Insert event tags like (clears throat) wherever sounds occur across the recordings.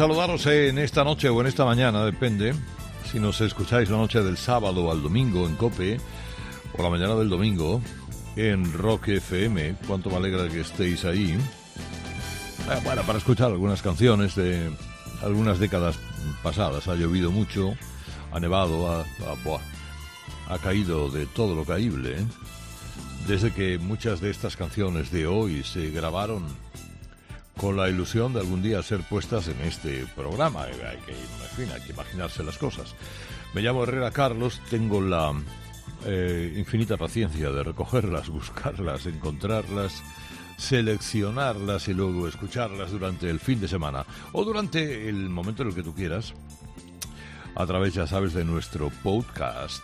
Saludaros en esta noche o en esta mañana, depende. Si nos escucháis la noche del sábado al domingo en Cope o la mañana del domingo en Rock FM. Cuánto me alegra que estéis ahí. Eh, bueno, para escuchar algunas canciones de algunas décadas pasadas. Ha llovido mucho, ha nevado, ha, ha, ha caído de todo lo caíble. ¿eh? Desde que muchas de estas canciones de hoy se grabaron con la ilusión de algún día ser puestas en este programa. Hay que, hay que imaginarse las cosas. Me llamo Herrera Carlos, tengo la eh, infinita paciencia de recogerlas, (laughs) buscarlas, encontrarlas, seleccionarlas y luego escucharlas durante el fin de semana o durante el momento en el que tú quieras, a través, ya sabes, de nuestro podcast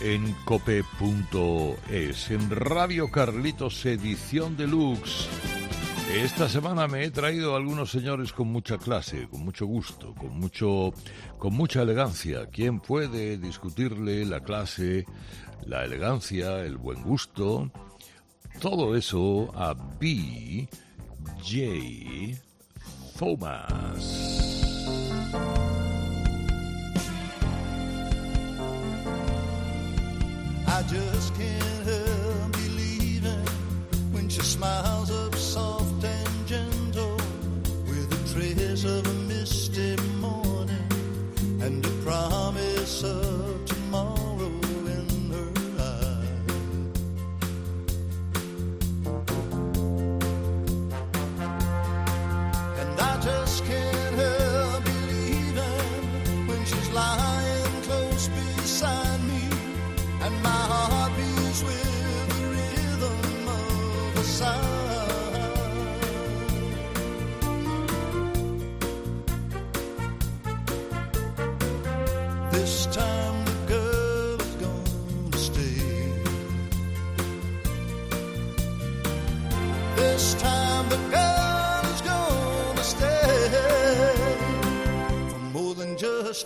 en cope.es, en Radio Carlitos Edición Deluxe. Esta semana me he traído a algunos señores con mucha clase, con mucho gusto, con mucho con mucha elegancia. ¿Quién puede discutirle la clase, la elegancia, el buen gusto? Todo eso a B. J. Thomas.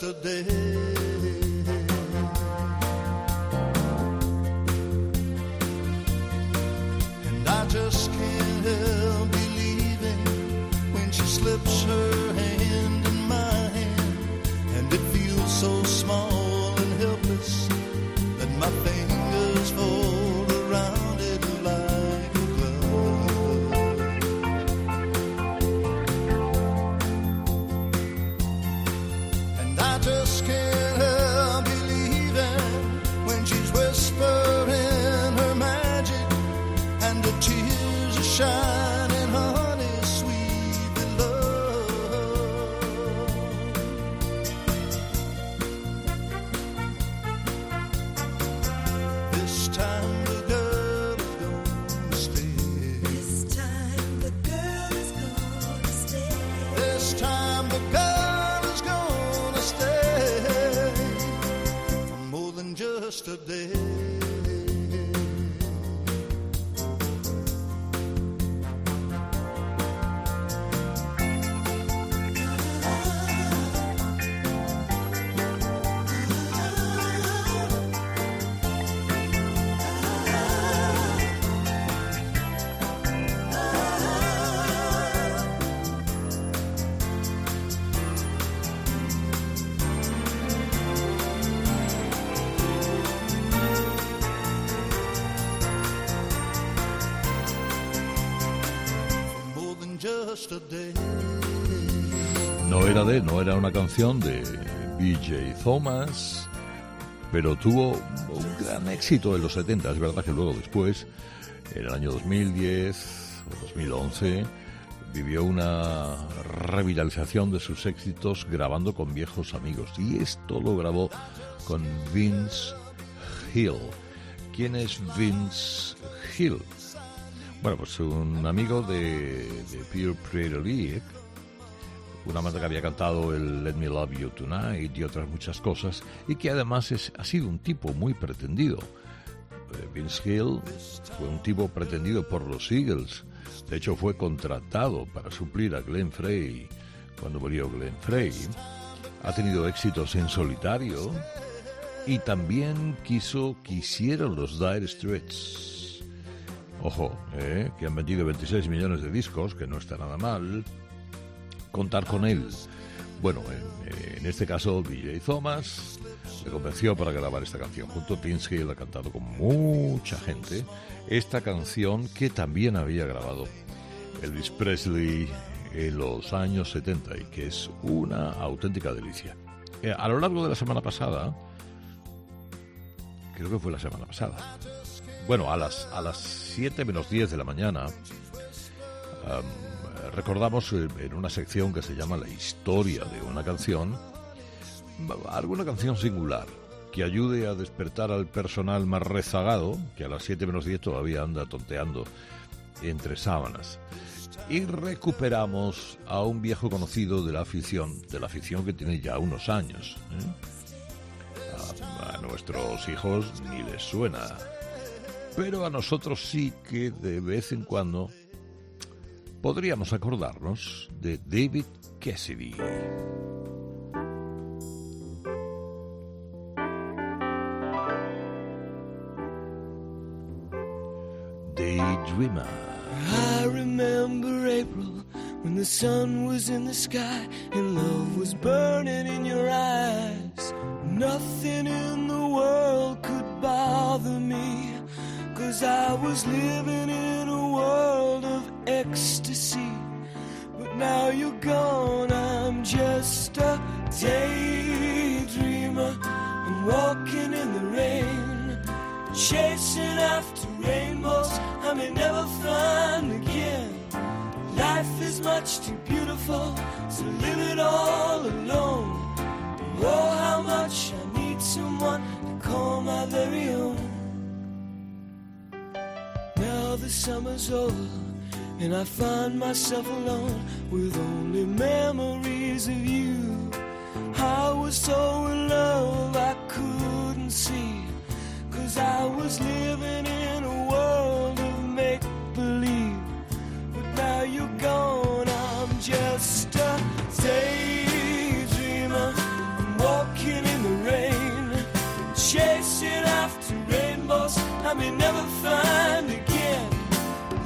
yesterday. No era una canción de BJ Thomas, pero tuvo un gran éxito en los 70. Es verdad que luego después, en el año 2010 o 2011, vivió una revitalización de sus éxitos grabando con viejos amigos. Y esto lo grabó con Vince Hill. ¿Quién es Vince Hill? Bueno, pues un amigo de, de Pure League, una banda que había cantado el Let Me Love You Tonight y otras muchas cosas, y que además es, ha sido un tipo muy pretendido. Eh, Vince Hill fue un tipo pretendido por los Eagles. De hecho, fue contratado para suplir a Glenn Frey cuando murió Glenn Frey. Ha tenido éxitos en solitario y también quiso, quisieron los Dire Straits. Ojo, eh, que han vendido 26 millones de discos, que no está nada mal. Contar con él. Bueno, en, este caso, DJ Thomas le convenció para grabar esta canción. Junto a Pinsky, él ha cantado con mucha gente esta canción que también había grabado Elvis Presley en los años 70 y que es una auténtica delicia. Eh, a lo largo de la semana pasada, creo que fue la semana pasada, bueno, a las, a las 7 menos 10 de la mañana, am, recordamos eh, en una sección que se llama La historia de una canción, alguna canción singular que ayude a despertar al personal más rezagado, que a las 7 menos 10 todavía anda tonteando entre sábanas. Y recuperamos a un viejo conocido de la afición, de la afición que tiene ya unos años. ¿eh? A, a nuestros hijos ni les suena, pero a nosotros sí que de vez en cuando podríamos acordarnos de David Cassidy. Daydreamer. I remember April when the sun was in the sky and love was burning in your eyes. Nothing in the world could bother me, cause I was living in a world of ecstasy. But now you're gone, I'm just a daydreamer. I'm walking in the rain, chasing after rainbows I may never find again. Life is much too beautiful to live it all alone. Oh, how much I need someone to call my very own. Now the summer's over, and I find myself alone with only memories of you. I was so in love I couldn't see, cause I was living in a world of make believe. But now you're gone, I'm just a daydreamer. I'm walking in the rain, chasing after rainbows I may never find again.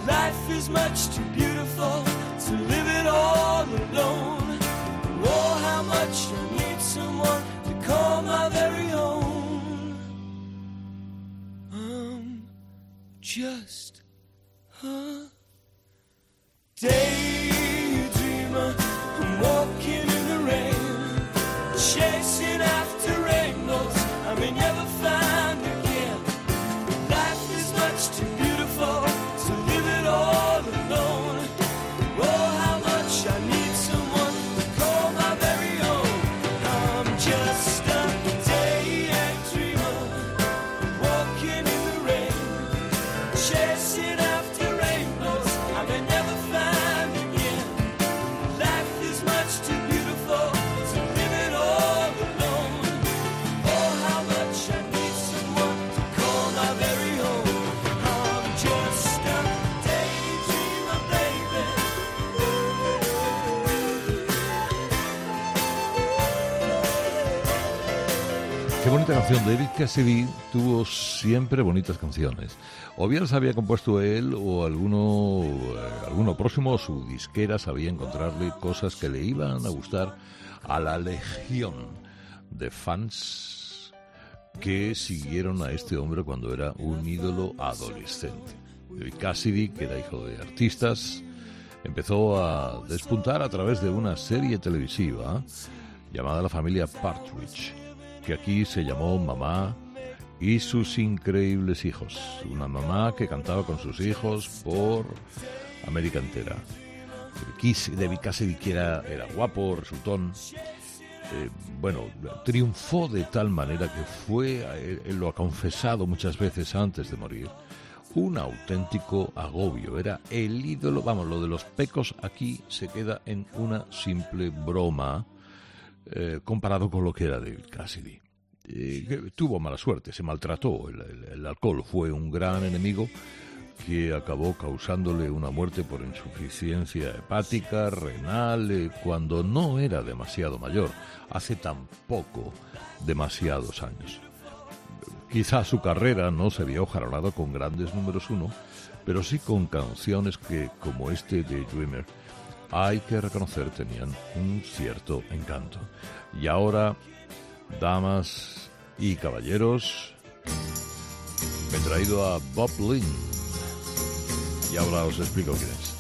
Life is much too beautiful to live it all alone. Oh, how much I need someone to call my very own. I'm just a daydreamer. Canción. David Cassidy tuvo siempre bonitas canciones. O bien las había compuesto él o alguno, eh, alguno próximo o su disquera sabía encontrarle cosas que le iban a gustar a la legión de fans que siguieron a este hombre cuando era un ídolo adolescente. David Cassidy, que era hijo de artistas, empezó a despuntar a través de una serie televisiva llamada La familia Partridge, que aquí se llamó Mamá y sus increíbles hijos. Una mamá que cantaba con sus hijos por América entera. Kiss- David Cassidy que era, era guapo, resultón. eh, bueno, triunfó de tal manera que fue, eh, él lo ha confesado muchas veces antes de morir, un auténtico agobio. Era el ídolo, vamos, lo de los pecos aquí se queda en una simple broma eh, comparado con lo que era David Cassidy. Eh, tuvo mala suerte, se maltrató, el, el- el alcohol fue un gran enemigo que acabó causándole una muerte por insuficiencia hepática, renal, eh, cuando no era demasiado mayor, hace tampoco demasiados años. Quizá su carrera no se había ojalado con grandes números uno, pero sí con canciones que, como este de Dreamer, hay que reconocer tenían un cierto encanto. Y ahora, damas y caballeros, me he traído a Bob Lynn. Y ahora os explico quién es.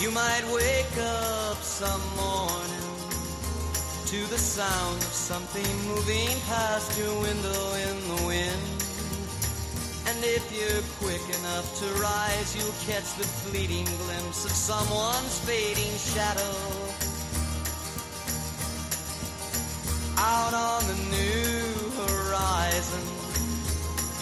You might wake up some morning to the sound of something moving past your window in the wind. And if you're quick enough to rise, you'll catch the fleeting glimpse of someone's fading shadow. Out on the new horizon,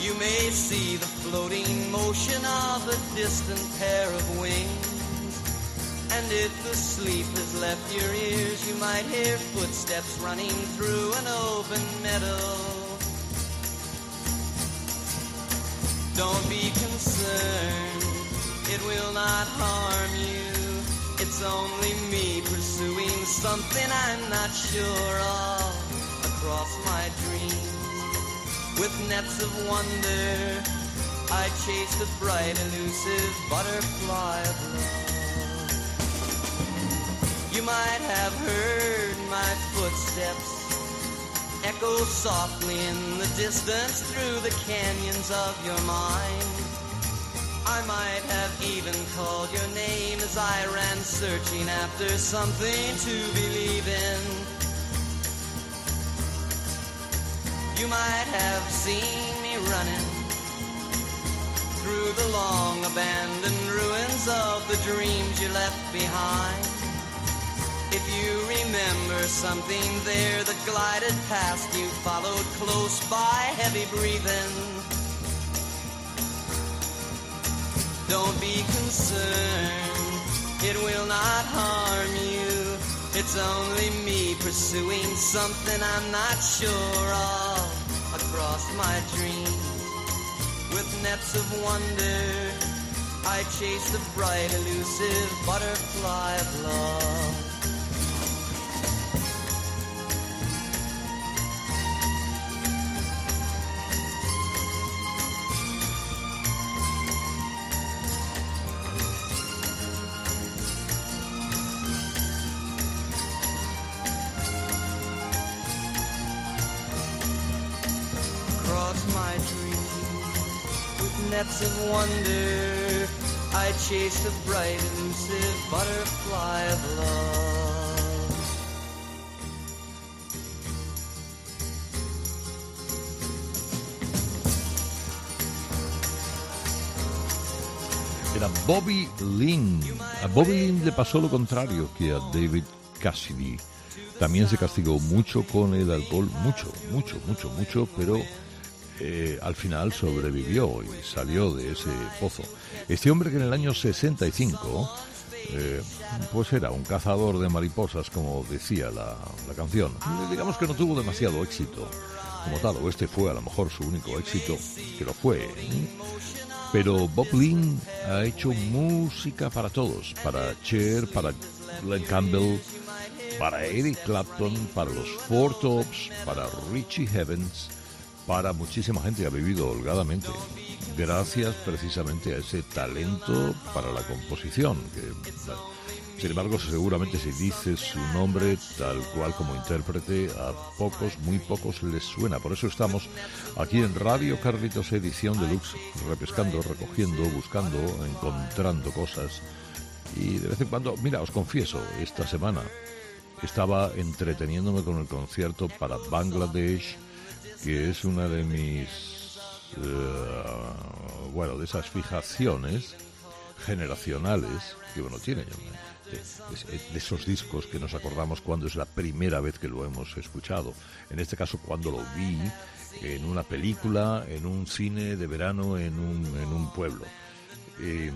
you may see the floating motion of a distant pair of wings. And if the sleep has left your ears, you might hear footsteps running through an open meadow. Don't be concerned, it will not harm you. It's only me pursuing something I'm not sure of across my dreams. With nets of wonder, I chase the bright, elusive butterfly of love. You might have heard my footsteps echo softly in the distance through the canyons of your mind. I might have even called your name as I ran searching after something to believe in. You might have seen me running through the long abandoned ruins of the dreams you left behind. If you remember something there that glided past you, followed close by, heavy breathing. Don't be concerned, it will not harm you. It's only me pursuing something I'm not sure of across my dreams. With nets of wonder, I chase the bright, elusive butterfly of love. I chase the bright, elusive butterfly of love. Era Bobby Lynn. A Bobby Lynn le pasó lo contrario que a David Cassidy. También se castigó mucho con el alcohol, mucho, mucho, mucho, mucho, pero eh, al final sobrevivió y salió de ese pozo. Este hombre que en el año 65, eh, pues era un cazador de mariposas, como decía la, la canción. Digamos que no tuvo demasiado éxito como tal, o este fue a lo mejor su único éxito, que lo fue. ¿eh? Pero Bob Lynn ha hecho música para todos, para Cher, para Glenn Campbell, para Eric Clapton, para los Four Tops, para Richie Evans, para muchísima gente ha vivido holgadamente, gracias precisamente a ese talento para la composición. Sin embargo, seguramente si dice su nombre tal cual como intérprete, a pocos, muy pocos les suena. Por eso estamos aquí en Radio Carlitos Edición Deluxe, repescando, recogiendo, buscando, encontrando cosas. Y de vez en cuando, mira, os confieso, esta semana estaba entreteniéndome con el concierto para Bangladesh, que es una de mis, eh, bueno, de esas fijaciones generacionales que uno tiene. de esos discos que nos acordamos cuando es la primera vez que lo hemos escuchado. En este caso, cuando lo vi en una película, en un cine de verano en un, en un pueblo. y,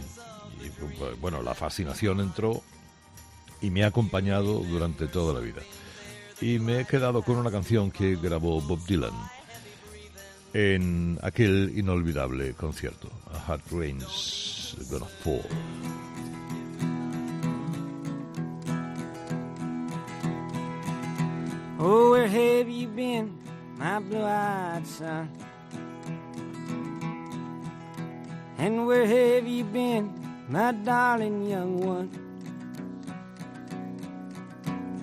bueno, la fascinación entró y me ha acompañado durante toda la vida. Y me he quedado con una canción que grabó Bob Dylan en aquel inolvidable concierto, A Hard Rain's Gonna Fall. Oh, where have you been, my blue-eyed son? And where have you been, my darling young one?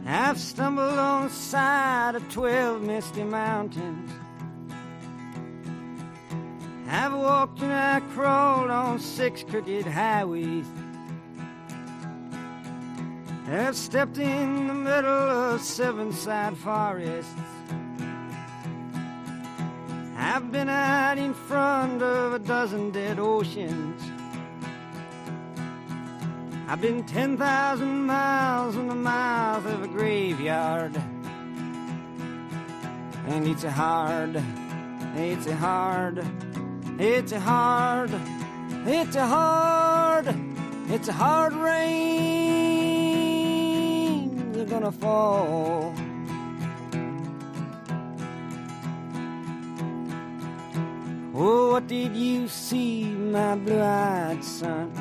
I've stumbled on the side of twelve misty mountains. I've walked and I crawled on six crooked highways. I've stepped in the middle of seven side forests. I've been out in front of a dozen dead oceans. I've been 10,000 miles in the mouth of a graveyard. And it's a hard, it's a hard, it's a hard, it's a hard, it's a hard rain. They're gonna fall. Oh, what did you see, my blue-eyed son?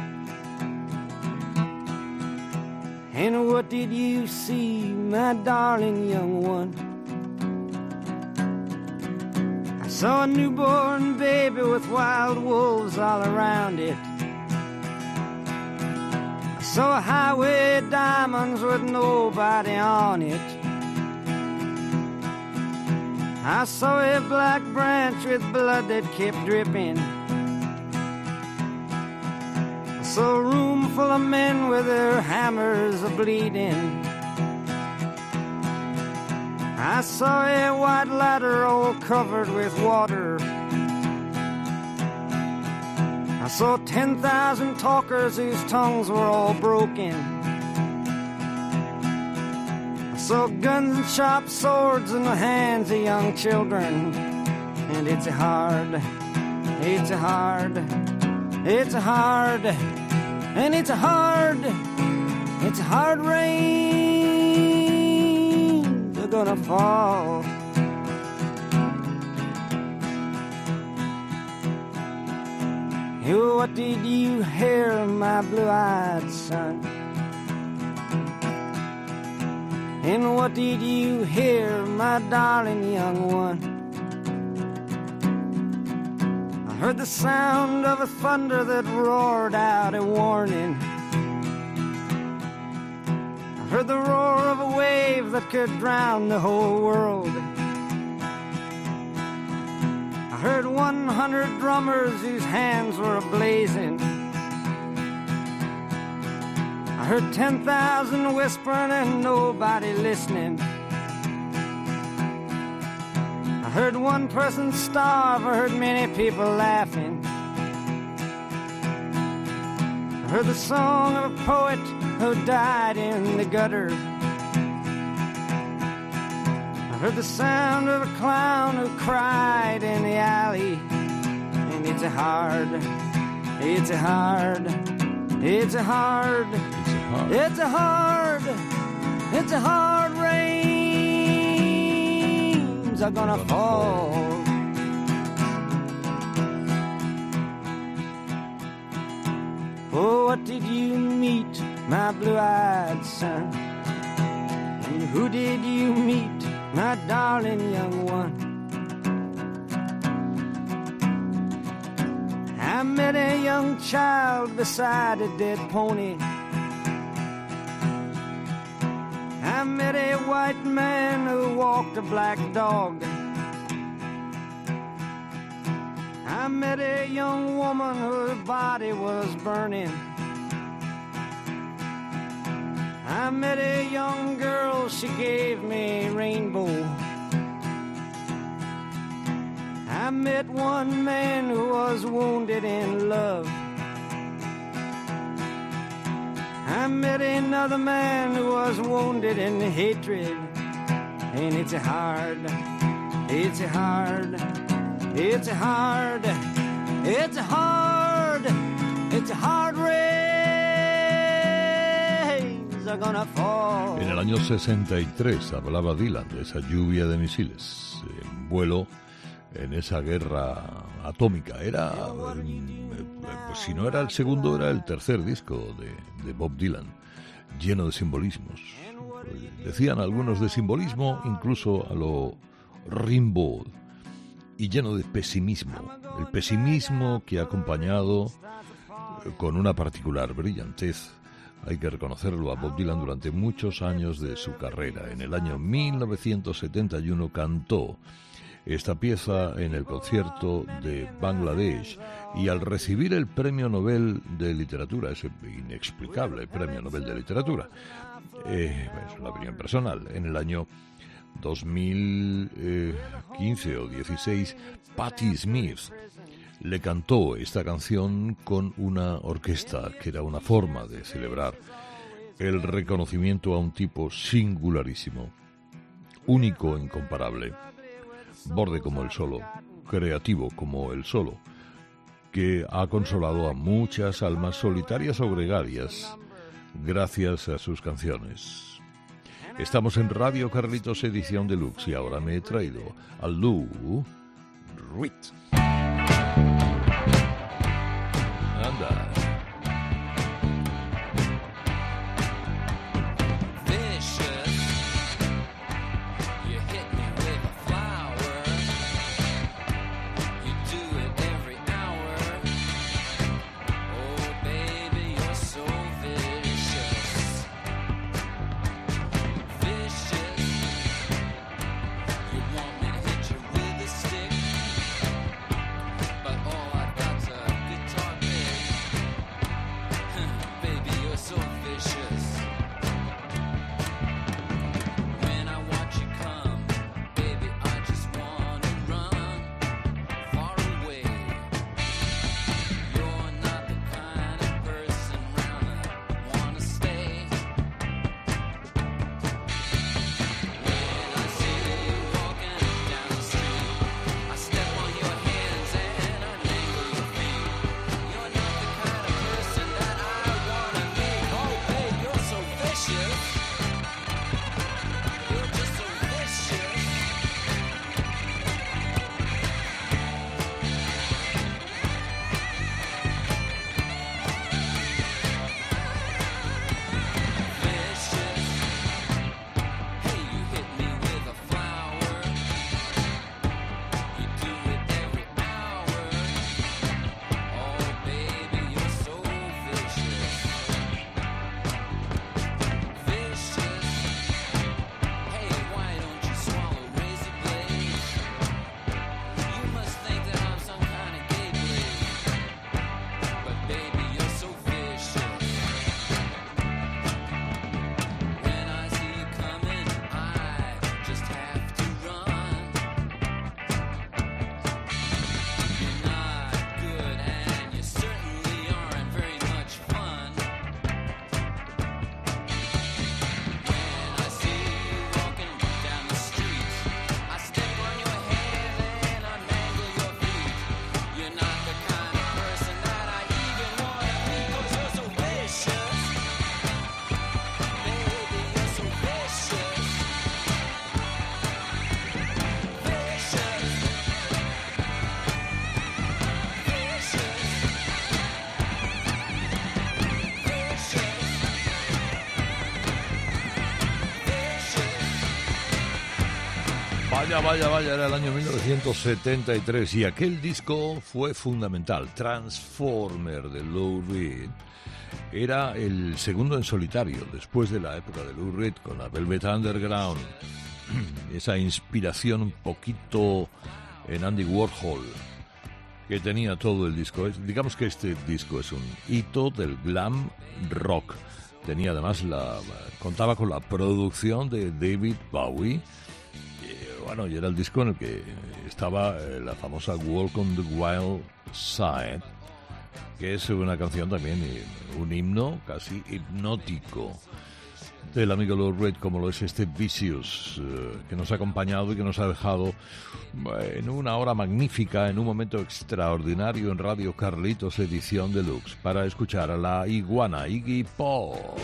And what did you see, my darling young one? Saw a newborn baby with wild wolves all around it. I saw a highway diamonds with nobody on it. I saw a black branch with blood that kept dripping. I saw a room full of men with their hammers a bleeding. I saw a white ladder all covered with water. I saw 10,000 talkers whose tongues were all broken. I saw guns and sharp swords in the hands of young children. And it's hard, it's hard, it's hard, and it's hard, it's hard rain. Gonna fall. You, what did you hear, my blue-eyed son? And what did you hear, my darling young one? I heard the sound of a thunder that roared out a warning. Heard the roar of a wave that could drown the whole world. I heard 100 drummers whose hands were ablazing. I heard 10,000 whispering and nobody listening. I heard one person starve, I heard many people laughing. I heard the song of a poet who died in the gutter. I heard the sound of a clown who cried in the alley. And it's a hard, it's a hard, it's a hard, it's a hard, it's a hard rains are gonna fall. Oh, what did you meet, my blue-eyed son? And who did you meet, my darling young one? I met a young child beside a dead pony. I met a white man who walked a black dog. I met a young woman whose body was burning. I met a young girl, she gave me rainbow. I met one man who was wounded in love. I met another man who was wounded in hatred. And it's hard, it's hard, it's hard, it's hard, it's hard rains are En el año 63 hablaba Dylan de esa lluvia de misiles en vuelo en esa guerra atómica. Era, eh, pues si no era el segundo, era el tercer disco de, de Bob Dylan, lleno de simbolismos. Decían algunos de simbolismo, incluso a lo Rimbaud, y lleno de pesimismo. El pesimismo que ha acompañado eh, con una particular brillantez hay que reconocerlo a Bob Dylan durante muchos años de su carrera. En el año 1971 cantó esta pieza en el concierto de Bangladesh y al recibir el Premio Nobel de Literatura, ese inexplicable Premio Nobel de Literatura, eh, es una opinión personal, en el año 2015 o 16, Patti Smith le cantó esta canción con una orquesta, que era una forma de celebrar el reconocimiento a un tipo singularísimo, único e incomparable, borde como el solo, creativo como el solo, que ha consolado a muchas almas solitarias o gregarias gracias a sus canciones. Estamos en Radio Carlitos Edición Deluxe y ahora me he traído a Lou Reed. Vaya, vaya, vaya, era el año 1973 y aquel disco fue fundamental. Transformer de Lou Reed era el segundo en solitario después de la época de Lou Reed con la Velvet Underground. (clears throat) Esa inspiración un poquito en Andy Warhol que tenía todo el disco. Digamos que este disco es un hito del glam rock. Tenía además la contaba con la producción de David Bowie. Bueno, y era el disco en el que estaba eh, la famosa Walk on the Wild Side, que es una canción también, eh, un himno casi hipnótico del amigo Lou Reed, como lo es este Vicious, eh, que nos ha acompañado y que nos ha dejado en una hora magnífica, en un momento extraordinario en Radio Carlitos Edición Deluxe, para escuchar a la iguana Iggy Pop.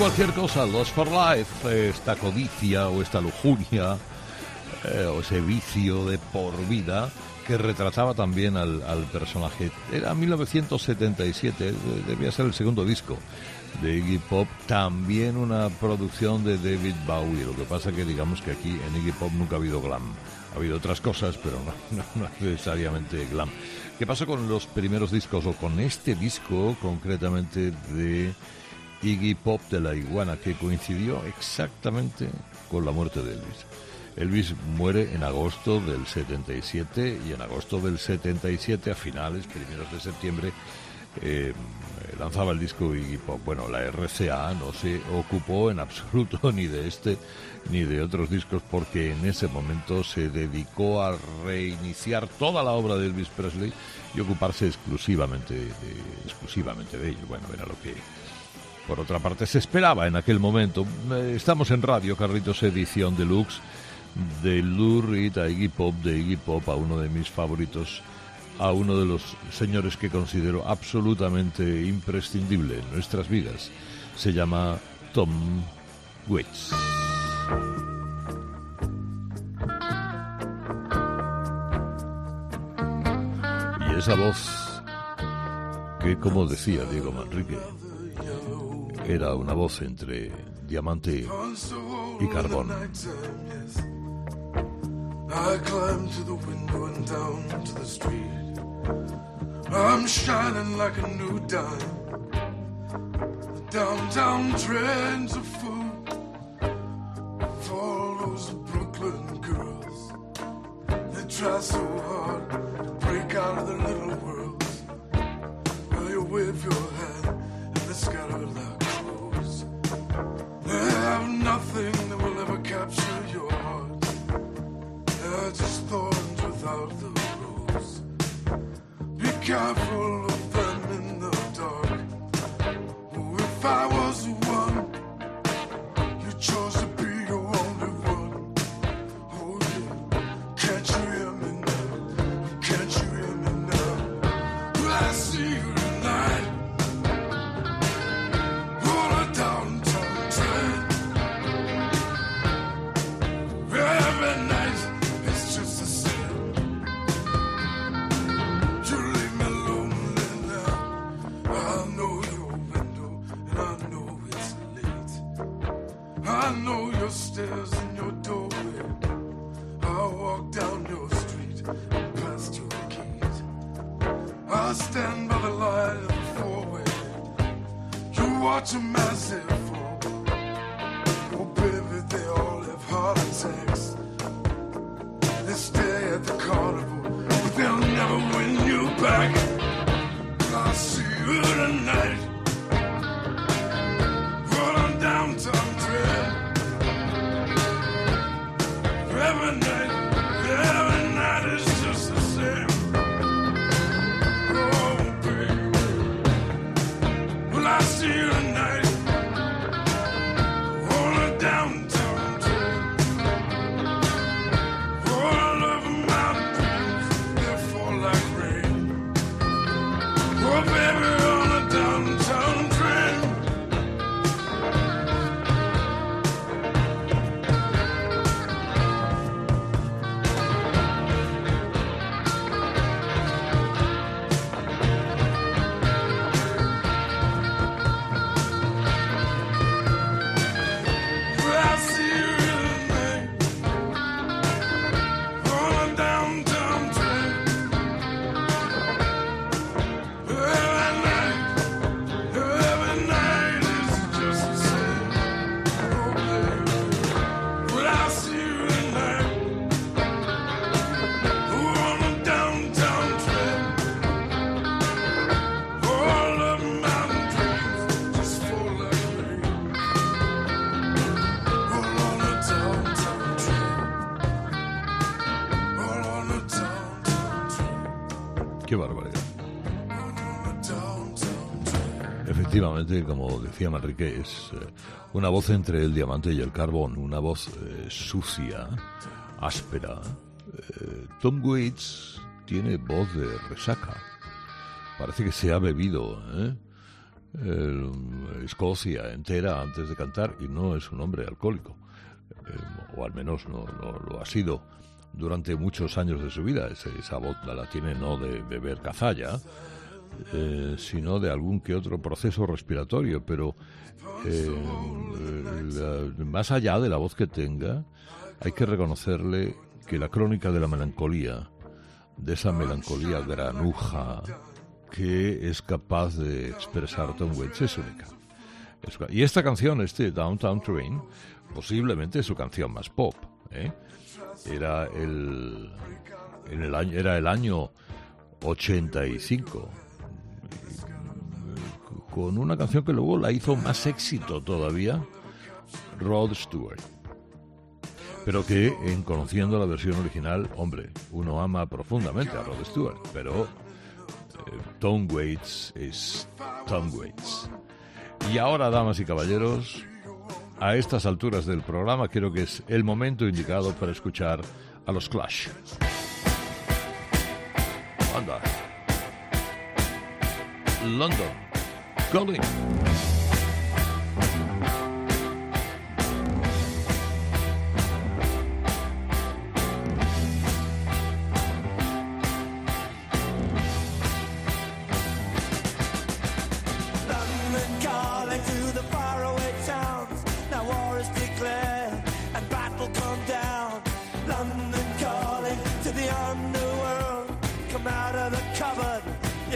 Cualquier cosa. Lost for Life, esta codicia o esta lujuria eh, o ese vicio de por vida que retrataba también al, personaje. Era 1977, debía ser el segundo disco de Iggy Pop, también una producción de David Bowie. Lo que pasa que digamos que aquí en Iggy Pop nunca ha habido glam. Ha habido otras cosas, pero no, (laughs) no, no necesariamente glam. ¿Qué pasa con los primeros discos o con este disco concretamente de Iggy Pop de la iguana que coincidió exactamente con la muerte de Elvis? Elvis muere en agosto del 77 y en agosto del 77 a finales, primeros de septiembre, eh, lanzaba el disco Iggy Pop. Bueno, la RCA no se ocupó en absoluto (laughs) ni de este ni de otros discos porque en ese momento se dedicó a reiniciar toda la obra de Elvis Presley y ocuparse exclusivamente de, exclusivamente de ello. Bueno, era lo que por otra parte se esperaba en aquel momento. Eh, Estamos en radio, Carritos Edición Deluxe de Lou Reed a Iggy Pop, de Iggy Pop a uno de mis favoritos, a uno de los señores que considero absolutamente imprescindible en nuestras vidas. Se llama Tom Waits. Y esa voz que, como decía Diego Manrique, era una voz entre diamante y carbón. I climb to the window and down to the street. I'm shining like a new dime. The downtown trends are full for all those Brooklyn girls. They try so hard to break out of their little worlds. You wave your hand and they scatter your heart. Just without the rose. Be careful I stand by the light of the four-way. You watch a massive fall. Oh, baby, they all have heart attacks. They stay at the carnival, but they'll never win you back. I'll see you tonight. Qué barbaridad. Efectivamente, como decía Manrique, es eh, una voz entre el diamante y el carbón, una voz eh, sucia, áspera. Eh, Tom Waits tiene voz de resaca. Parece que se ha bebido ¿eh? Escocia entera antes de cantar y no es un hombre alcohólico, o al menos no, no lo ha sido durante muchos años de su vida. Esa voz la, tiene no de beber cazalla, eh, sino de algún que otro proceso respiratorio, pero eh, más allá de la voz que tenga, hay que reconocerle que la crónica de la melancolía, de esa melancolía granuja que es capaz de expresar Tom Waits es única. Y esta canción, este Downtown Train, posiblemente es su canción más pop. ¿eh? Era el, en el año, era el año 85 con una canción que luego la hizo más éxito todavía, Rod Stewart. Pero que en conociendo la versión original, hombre, uno ama profundamente a Rod Stewart, pero eh, Tom Waits es Tom Waits. Y ahora, damas y caballeros, a estas alturas del programa creo que es el momento indicado para escuchar a los Clash. London. Calling.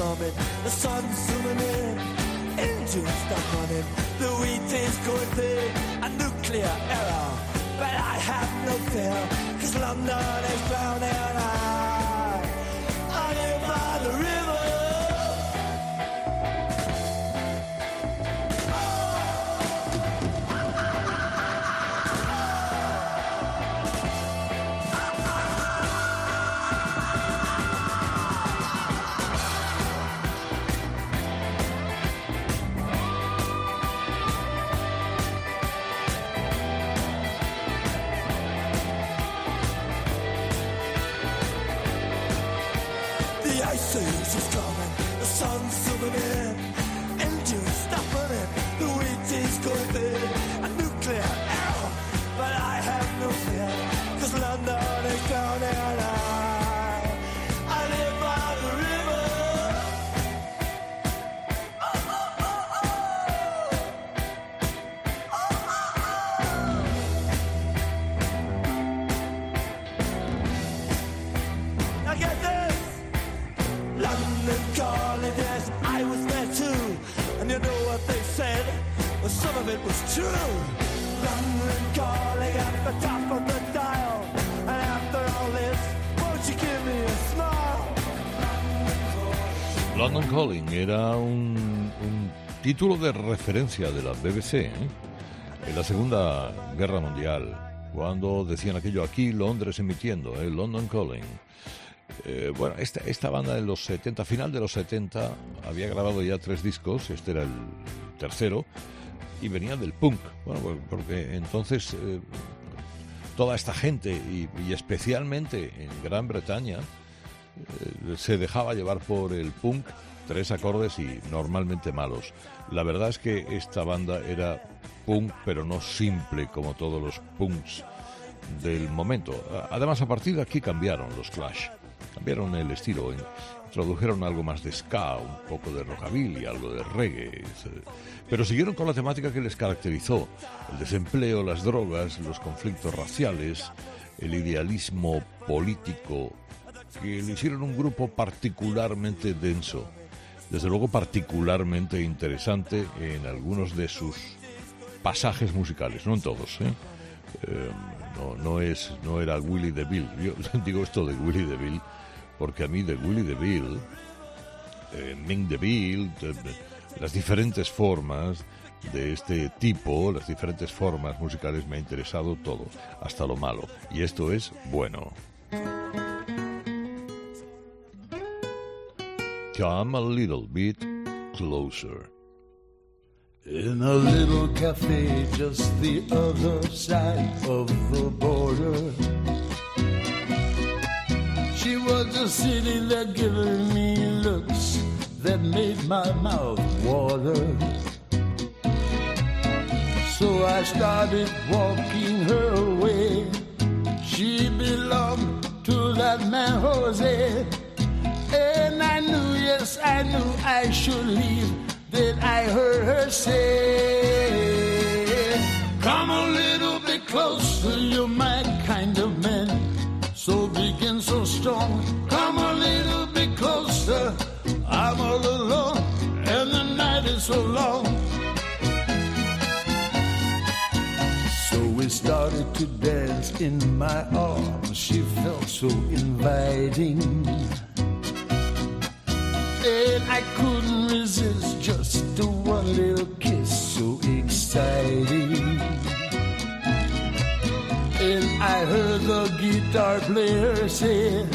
Coming, the sun's zooming in. Engines stop running, the wheat is going thin. A nuclear error, but I have no fear, cause London is drowning. I, Era un, título de referencia de la BBC ¿eh? en la Segunda Guerra Mundial, cuando decían aquello aquí, Londres emitiendo, ¿eh? London Calling. Eh, bueno, esta, esta banda de los 70, final de los 70, había grabado ya tres discos, este era el tercero, y venía del punk. Bueno, pues, porque entonces eh, toda esta gente, y, especialmente en Gran Bretaña, se dejaba llevar por el punk, tres acordes y normalmente malos. La verdad es que esta banda era punk, pero no simple como todos los punks del momento. Además, a partir de aquí cambiaron los Clash, cambiaron el estilo. Introdujeron algo más de ska, un poco de rockabilly, algo de reggae, pero siguieron con la temática que les caracterizó, el desempleo, las drogas, los conflictos raciales, el idealismo político, que le hicieron un grupo particularmente denso, desde luego particularmente interesante en algunos de sus pasajes musicales, no en todos, ¿eh? Eh, no, es, no era Willy DeVille. Yo (laughs) digo esto de Willy DeVille porque a mí de Willy DeVille, eh, Ming DeVille, de- de- las diferentes formas de este tipo, las diferentes formas musicales me ha interesado todo, hasta lo malo. Y esto es bueno. Come a little bit closer. In a little cafe just the other side of the border. She was just sitting there giving me looks that made my mouth water. So I started walking her way. She belonged to that man Jose. And I knew, yes, I knew I should leave. Then I heard her say, Come a little bit closer, you're my kind of man. So big and so strong. Come a little bit closer. I'm all alone, and the night is so long. So we started to dance in my arms. She felt so inviting. And I couldn't resist just a one little kiss, so exciting. And I heard the guitar player say,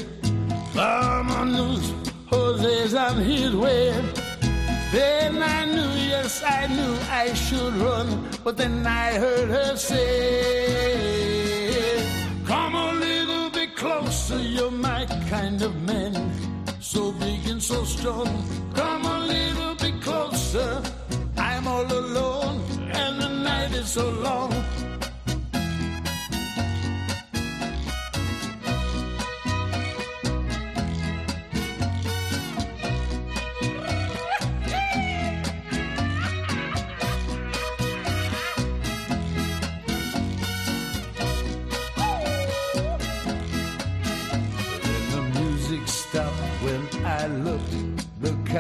Vámonos, Jose's on his way. Then I knew, yes, I knew I should run, but then I heard her say, Come a little bit closer, you're my kind of man. So big and so strong, come a little bit closer. I'm all alone, and the night is so long.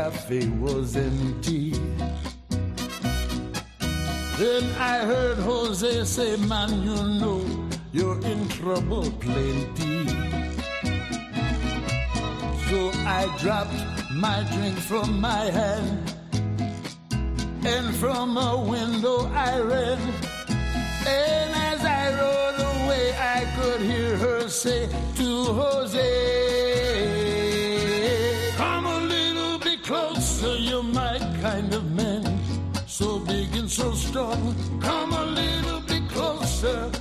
Cafe was empty. Then I heard Jose say, Man, you know you're in trouble plenty. So I dropped my drink from my hand, and from a window I ran. And as I rode away, I could hear her say to Jose, closer, you're my kind of man. So big and so strong, come a little bit closer.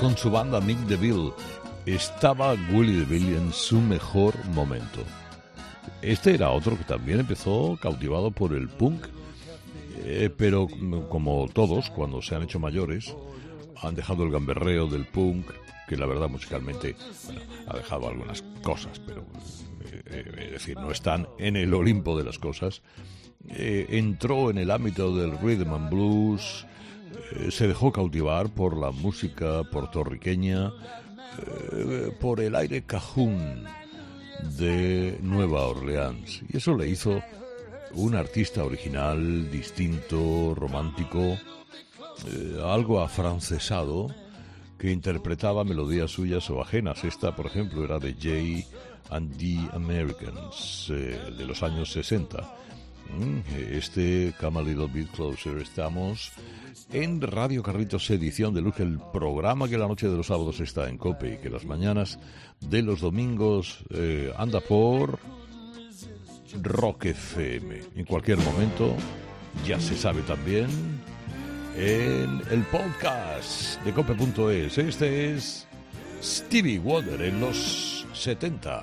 Con su banda Mick DeVille. Estaba Willie DeVille en su mejor momento. Este era otro que también empezó cautivado por el punk, eh, pero como todos, cuando se han hecho mayores, han dejado el gamberreo del punk, que la verdad musicalmente ha dejado algunas cosas, pero eh, eh, es decir, no están en el Olimpo de las cosas. Entró en el ámbito del rhythm and blues, eh, se dejó cautivar por la música puertorriqueña, eh, por el aire cajún de Nueva Orleans. Y eso le hizo un artista original, distinto, romántico, eh, algo afrancesado, que interpretaba melodías suyas o ajenas. Esta, por ejemplo, era de Jay and the Americans, de los años 60. Mm, Este Come a Little Bit Closer. Estamos en Radio Carritos Edición de Luz, el programa que la noche de los sábados está en Cope y que las mañanas de los domingos eh, anda por Rock FM. En cualquier momento, ya se sabe también, en el podcast de cope.es. Este es Stevie Wonder en los 70.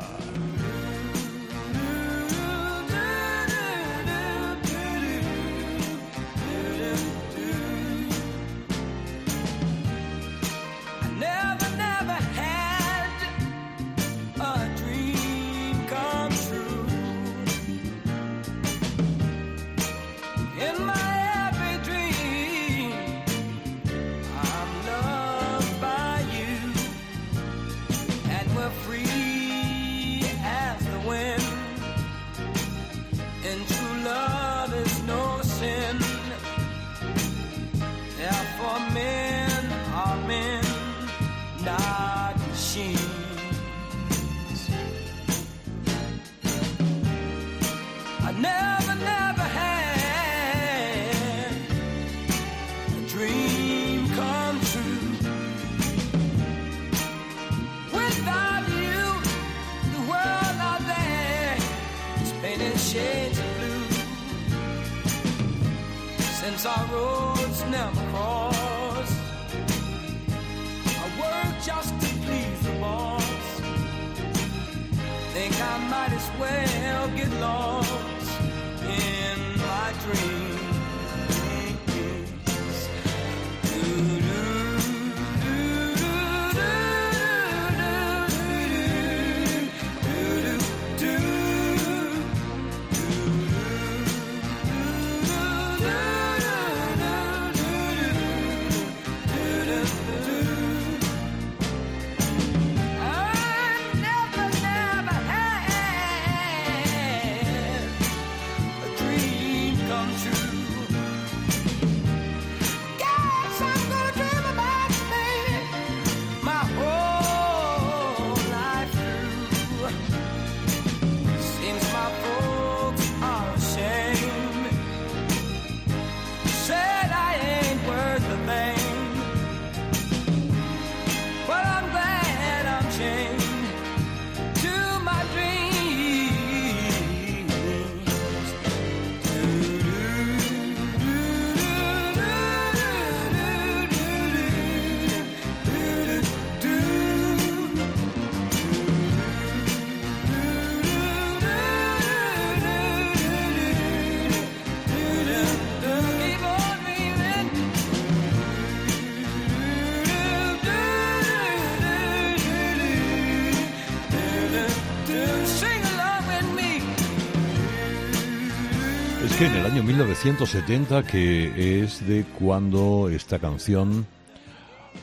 Que en el año 1970, que es de cuando esta canción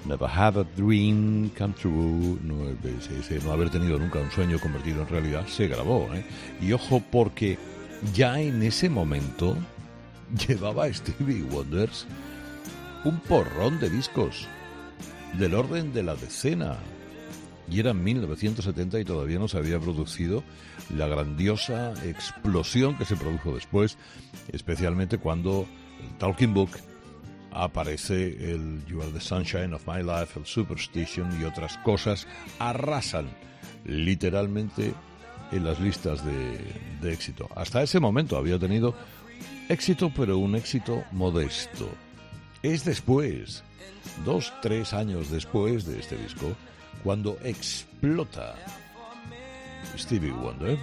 Never Had a Dream Come True, no haber tenido nunca un sueño convertido en realidad, se grabó. ¿eh? Y ojo, porque ya en ese momento (laughs) llevaba Stevie Wonders un porrón de discos del orden de la decena. Y era en 1970 y todavía no se había producido la grandiosa explosión que se produjo después, especialmente cuando el Talking Book aparece el You Are the Sunshine of My Life, el Superstition y otras cosas arrasan literalmente en las listas de, de éxito. Hasta ese momento había tenido éxito, pero un éxito modesto. Es después, dos, tres años después de este disco, cuando explota Stevie Wonder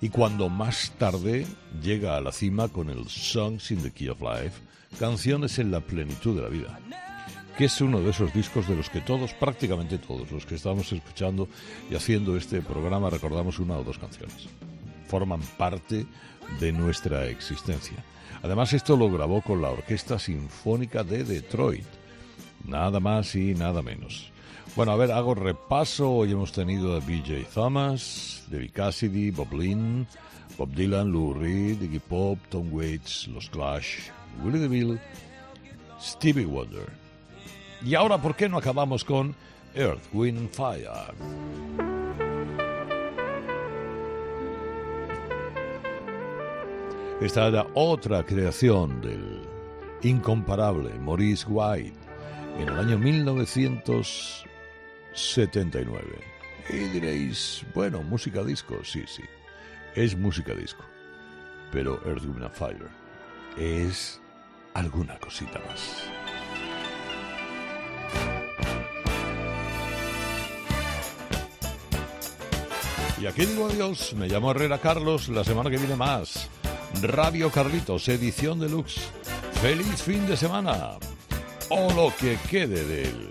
y cuando más tarde llega a la cima con el Songs in the Key of Life, canciones en la plenitud de la vida, que es uno de esos discos de los que todos, prácticamente todos los que estamos escuchando y haciendo este programa recordamos una o dos canciones. Forman parte de nuestra existencia. Además, esto lo grabó con la Orquesta Sinfónica de Detroit. Nada más y nada menos. Bueno, a ver, hago repaso. Hoy hemos tenido a BJ Thomas, David Cassidy, Bob Lynn, Bob Dylan, Lou Reed, Iggy Pop, Tom Waits, Los Clash, Willie DeVille, Stevie Wonder. Y ahora, ¿por qué no acabamos con Earth, Wind and Fire? Esta era otra creación del incomparable Maurice White en el año 1979. Y diréis, bueno, música disco, sí, sí. es música disco, pero Earth, Wind Fire es alguna cosita más. Y aquí digo adiós, me llamo Herrera Carlos, la semana que viene más. Radio Carlitos, edición deluxe. Feliz fin de semana. O lo que quede de él.